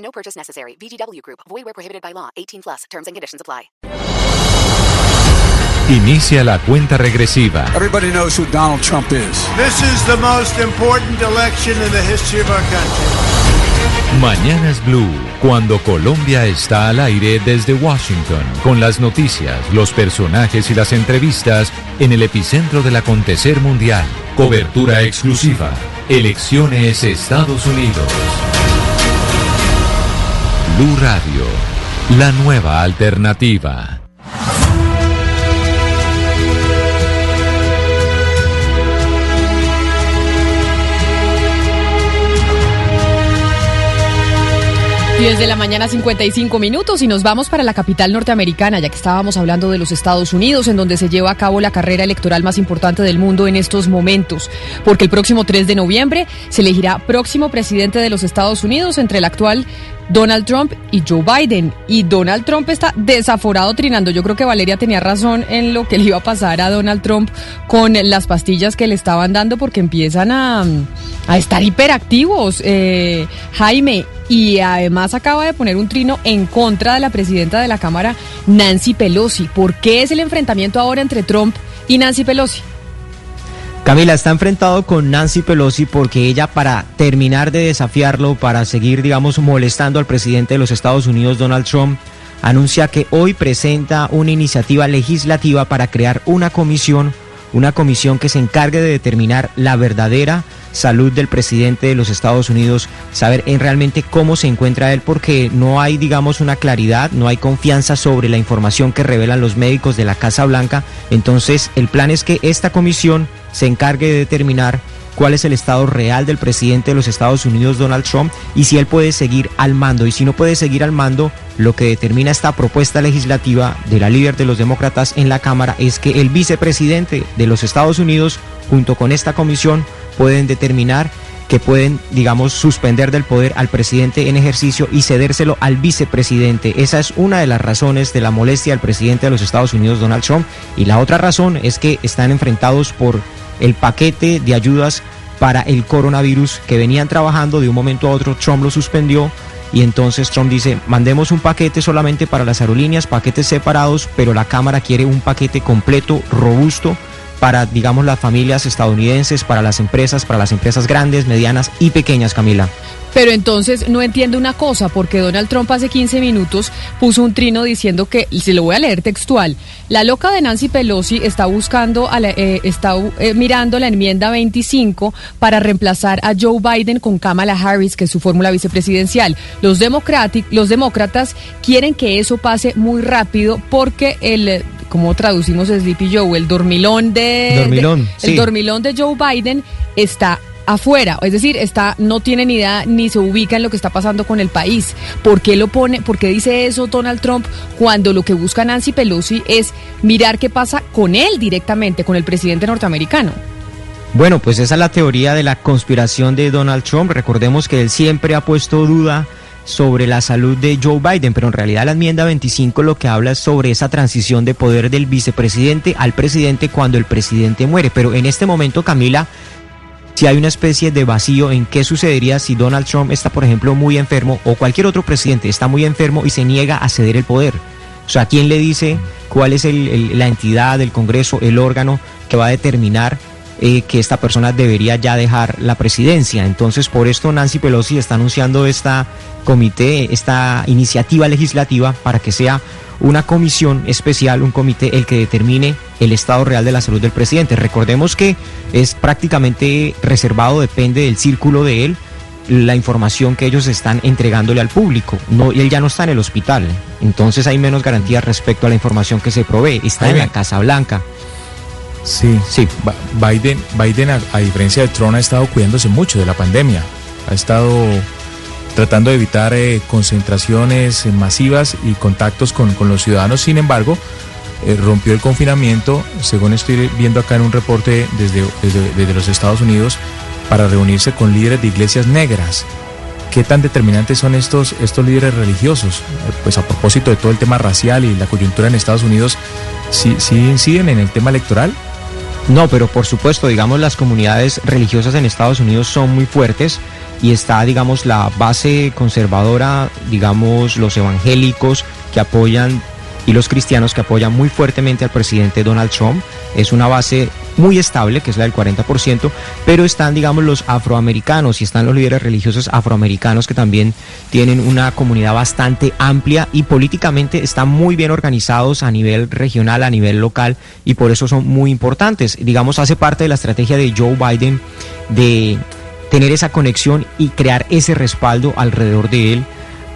No purchase necessary. VGW Group. Void where prohibited by law. 18 plus. Terms and conditions apply. Inicia la cuenta regresiva. Everybody knows who Donald Trump is. This is the most important election in the history of our country. Mañanas Blue, cuando Colombia está al aire desde Washington, con las noticias, los personajes y las entrevistas en el epicentro del acontecer mundial. Cobertura exclusiva. Elecciones Estados Unidos. Blue Radio, la nueva alternativa. Desde la mañana 55 minutos y nos vamos para la capital norteamericana, ya que estábamos hablando de los Estados Unidos, en donde se lleva a cabo la carrera electoral más importante del mundo en estos momentos, porque el próximo 3 de noviembre se elegirá próximo presidente de los Estados Unidos entre el actual Donald Trump y Joe Biden. Y Donald Trump está desaforado trinando. Yo creo que Valeria tenía razón en lo que le iba a pasar a Donald Trump con las pastillas que le estaban dando porque empiezan a, a estar hiperactivos, eh, Jaime. Y además acaba de poner un trino en contra de la presidenta de la Cámara, Nancy Pelosi. ¿Por qué es el enfrentamiento ahora entre Trump y Nancy Pelosi? Camila está enfrentado con Nancy Pelosi porque ella para terminar de desafiarlo, para seguir, digamos, molestando al presidente de los Estados Unidos, Donald Trump, anuncia que hoy presenta una iniciativa legislativa para crear una comisión, una comisión que se encargue de determinar la verdadera salud del presidente de los Estados Unidos, saber en realmente cómo se encuentra él, porque no hay, digamos, una claridad, no hay confianza sobre la información que revelan los médicos de la Casa Blanca. Entonces, el plan es que esta comisión se encargue de determinar cuál es el estado real del presidente de los Estados Unidos, Donald Trump, y si él puede seguir al mando. Y si no puede seguir al mando, lo que determina esta propuesta legislativa de la líder de los demócratas en la Cámara es que el vicepresidente de los Estados Unidos, junto con esta comisión, pueden determinar que pueden, digamos, suspender del poder al presidente en ejercicio y cedérselo al vicepresidente. Esa es una de las razones de la molestia del presidente de los Estados Unidos, Donald Trump. Y la otra razón es que están enfrentados por el paquete de ayudas para el coronavirus que venían trabajando de un momento a otro. Trump lo suspendió y entonces Trump dice, mandemos un paquete solamente para las aerolíneas, paquetes separados, pero la Cámara quiere un paquete completo, robusto para, digamos, las familias estadounidenses, para las empresas, para las empresas grandes, medianas y pequeñas, Camila. Pero entonces no entiendo una cosa, porque Donald Trump hace 15 minutos puso un trino diciendo que, se lo voy a leer textual, la loca de Nancy Pelosi está buscando, a la, eh, está eh, mirando la enmienda 25 para reemplazar a Joe Biden con Kamala Harris, que es su fórmula vicepresidencial. Los, los demócratas quieren que eso pase muy rápido porque el ¿cómo traducimos Sleepy Joe? El dormilón de, dormilón, el dormilón de Joe Biden está afuera, es decir, está no tiene ni idea ni se ubica en lo que está pasando con el país. ¿Por qué lo pone, por qué dice eso Donald Trump cuando lo que busca Nancy Pelosi es mirar qué pasa con él directamente, con el presidente norteamericano? Bueno, pues esa es la teoría de la conspiración de Donald Trump. Recordemos que él siempre ha puesto duda sobre la salud de Joe Biden, pero en realidad la enmienda 25 lo que habla es sobre esa transición de poder del vicepresidente al presidente cuando el presidente muere. Pero en este momento, Camila, si hay una especie de vacío en qué sucedería si Donald Trump está, por ejemplo, muy enfermo o cualquier otro presidente está muy enfermo y se niega a ceder el poder. O sea, ¿quién le dice cuál es la entidad, el Congreso, el órgano que va a determinar eh, que esta persona debería ya dejar la presidencia. Entonces, por esto Nancy Pelosi está anunciando esta comité, esta iniciativa legislativa para que sea una comisión especial, un comité el que determine el estado real de la salud del presidente. Recordemos que es prácticamente reservado, depende del círculo de él, la información que ellos están entregándole al público. No, él ya no está en el hospital, entonces hay menos garantías respecto a la información que se provee. Está en la Casa Blanca. Sí, sí. Biden, Biden a, diferencia de Trump, ha estado cuidándose mucho de la pandemia. Ha estado tratando de evitar eh, concentraciones eh, masivas y contactos con, con, los ciudadanos. Sin embargo, eh, rompió el confinamiento, según estoy viendo acá en un reporte desde, desde, desde los Estados Unidos, para reunirse con líderes de iglesias negras. ¿Qué tan determinantes son estos, estos líderes religiosos? Pues a propósito de todo el tema racial y la coyuntura en Estados Unidos, ¿sí, sí inciden en el tema electoral? No, pero por supuesto, digamos, las comunidades religiosas en Estados Unidos son muy fuertes y está, digamos, la base conservadora, digamos, los evangélicos que apoyan y los cristianos que apoyan muy fuertemente al presidente Donald Trump. Es una base muy estable, que es la del 40%, pero están, digamos, los afroamericanos y están los líderes religiosos afroamericanos que también tienen una comunidad bastante amplia y políticamente están muy bien organizados a nivel regional, a nivel local y por eso son muy importantes. Digamos, hace parte de la estrategia de Joe Biden de tener esa conexión y crear ese respaldo alrededor de él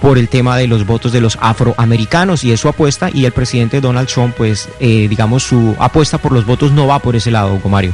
por el tema de los votos de los afroamericanos y es su apuesta y el presidente Donald Trump pues eh, digamos su apuesta por los votos no va por ese lado, Hugo Mario.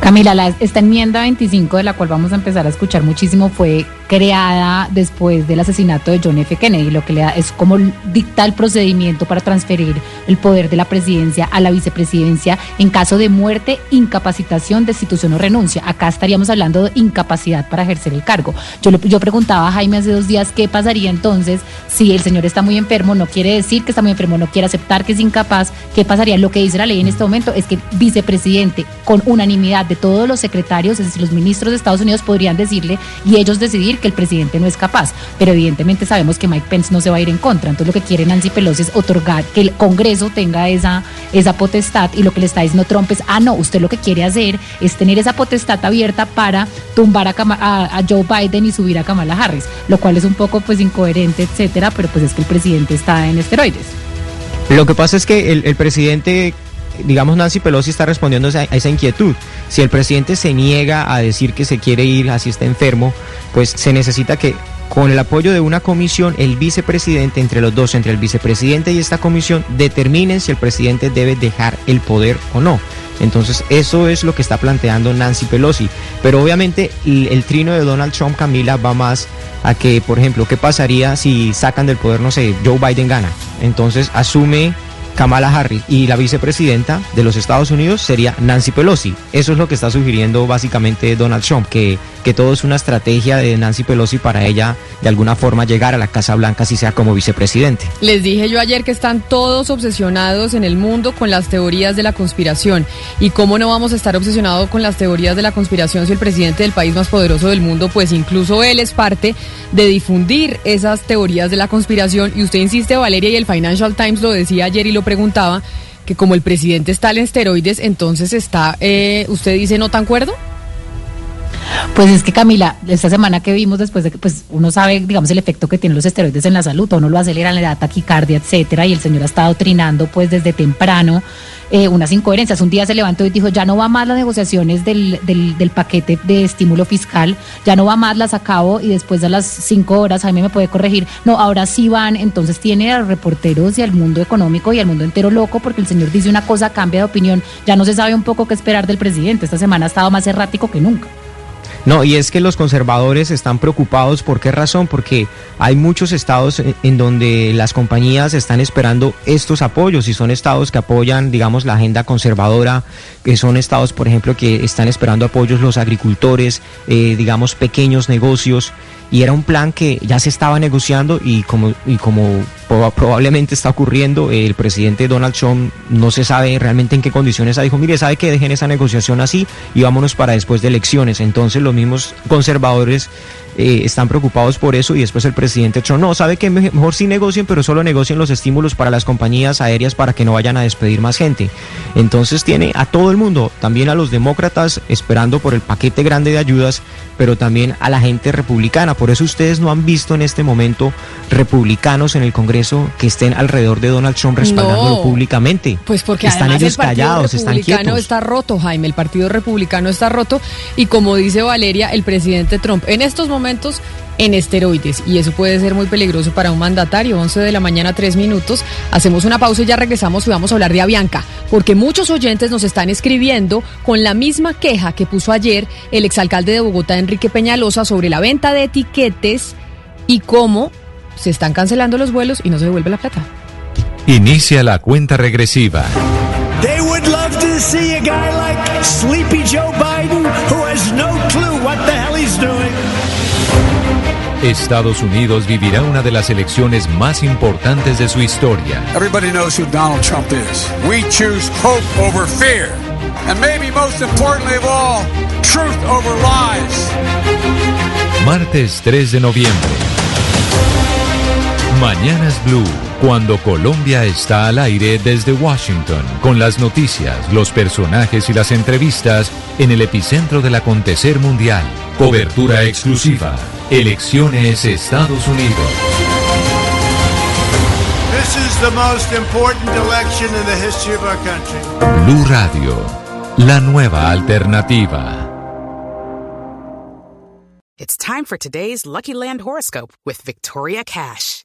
Camila, la, esta enmienda 25 de la cual vamos a empezar a escuchar muchísimo fue creada después del asesinato de John F. Kennedy, lo que le da es como dicta el procedimiento para transferir el poder de la presidencia a la vicepresidencia en caso de muerte, incapacitación, destitución o renuncia. Acá estaríamos hablando de incapacidad para ejercer el cargo. Yo, yo preguntaba a Jaime hace dos días qué pasaría entonces si el señor está muy enfermo, no quiere decir que está muy enfermo, no quiere aceptar que es incapaz, ¿qué pasaría? Lo que dice la ley en este momento es que el vicepresidente con unanimidad de todos los secretarios, es decir, los ministros de Estados Unidos podrían decirle y ellos decidir que el presidente no es capaz. Pero evidentemente sabemos que Mike Pence no se va a ir en contra. Entonces lo que quiere Nancy Pelosi es otorgar que el Congreso tenga esa, esa potestad y lo que le está diciendo Trump es, ah, no, usted lo que quiere hacer es tener esa potestad abierta para tumbar a, Joe Biden y subir a Kamala Harris, lo cual es un poco pues incoherente, etcétera, pero pues es que el presidente está en esteroides. Lo que pasa es que el presidente digamos, Nancy Pelosi está respondiendo a esa inquietud. Si el presidente se niega a decir que se quiere ir, así está enfermo, pues se necesita que con el apoyo de una comisión, el vicepresidente, entre los dos, entre el vicepresidente y esta comisión, determinen si el presidente debe dejar el poder o no. Entonces, eso es lo que está planteando Nancy Pelosi. Pero obviamente el, el, trino de Donald Trump, Camila, va más a que, por ejemplo, ¿qué pasaría si sacan del poder, no sé, Joe Biden gana? Entonces, asume Kamala Harris y la vicepresidenta de los Estados Unidos sería Nancy Pelosi. Eso es lo que está sugiriendo básicamente Donald Trump, que, que todo es una estrategia de Nancy Pelosi para ella de alguna forma llegar a la Casa Blanca si sea como vicepresidente. Les dije yo ayer que están todos obsesionados en el mundo con las teorías de la conspiración. ¿Y cómo no vamos a estar obsesionados con las teorías de la conspiración si el presidente del país más poderoso del mundo, pues incluso él es parte de difundir esas teorías de la conspiración? Y usted insiste, Valeria, y el Financial Times lo decía ayer y lo preguntaba que como el presidente está en esteroides, entonces está, eh, usted dice, no tan cuerdo. Pues es que Camila, esta semana que vimos después de que pues uno sabe, digamos, el efecto que tienen los esteroides en la salud, uno lo acelera, le da taquicardia, etcétera, y el señor ha estado trinando pues desde temprano eh, unas incoherencias. Un día se levantó y dijo, ya no va más las negociaciones del, del, del, paquete de estímulo fiscal, ya no va más, las acabo y después de las cinco horas, Jaime me puede corregir, no, ahora sí van, entonces tiene a los reporteros y al mundo económico y al mundo entero loco porque el señor dice una cosa, cambia de opinión, ya no se sabe un poco qué esperar del presidente, esta semana ha estado más errático que nunca. No, y es que los conservadores están preocupados. ¿Por qué razón? Porque hay muchos estados en donde las compañías están esperando estos apoyos y son estados que apoyan, digamos, la agenda conservadora, que son estados, por ejemplo, que están esperando apoyos los agricultores, eh, digamos, pequeños negocios. Y era un plan que ya se estaba negociando y como, y como probablemente está ocurriendo, el presidente Donald Trump no se sabe realmente en qué condiciones dijo, mire, sabe que dejen esa negociación así y vámonos para después de elecciones. Entonces los mismos conservadores eh, están preocupados por eso y después el presidente Trump, no, sabe que mejor sí negocien, pero solo negocien los estímulos para las compañías aéreas para que no vayan a despedir más gente. Entonces tiene a todo el mundo, también a los demócratas esperando por el paquete grande de ayudas, pero también a la gente republicana. Por eso ustedes no han visto en este momento republicanos en el Congreso Congreso que estén alrededor de Donald Trump respaldándolo No. públicamente. Pues porque están ellos el Partido callados, están Republicano quietos. está roto, Jaime. El Partido Republicano está roto y como dice Valeria, el presidente Trump en estos momentos en esteroides y eso puede ser muy peligroso para un mandatario. 11 de la mañana, 3 minutos. Hacemos una pausa y ya regresamos y vamos a hablar de Avianca, porque muchos oyentes nos están escribiendo con la misma queja que puso ayer el exalcalde de Bogotá, Enrique Peñalosa, sobre la venta de etiquetes y cómo se están cancelando los vuelos y no se devuelve la plata. Inicia la cuenta regresiva. They would love to see a guy like Sleepy Joe Biden who has no clue what the hell he's doing. Estados Unidos vivirá una de las elecciones más importantes de su historia. Everybody knows who Donald Trump is. We choose hope over fear. And maybe most importantly of all, truth over lies. Martes 3 de noviembre. Mañanas Blue, cuando Colombia está al aire desde Washington, con las noticias, los personajes y las entrevistas en el epicentro del acontecer mundial. Cobertura exclusiva. Elecciones Estados Unidos. This is the most important election in the history of our country. Blue Radio, la nueva alternativa. It's time for today's Lucky Land horoscope with Victoria Cash.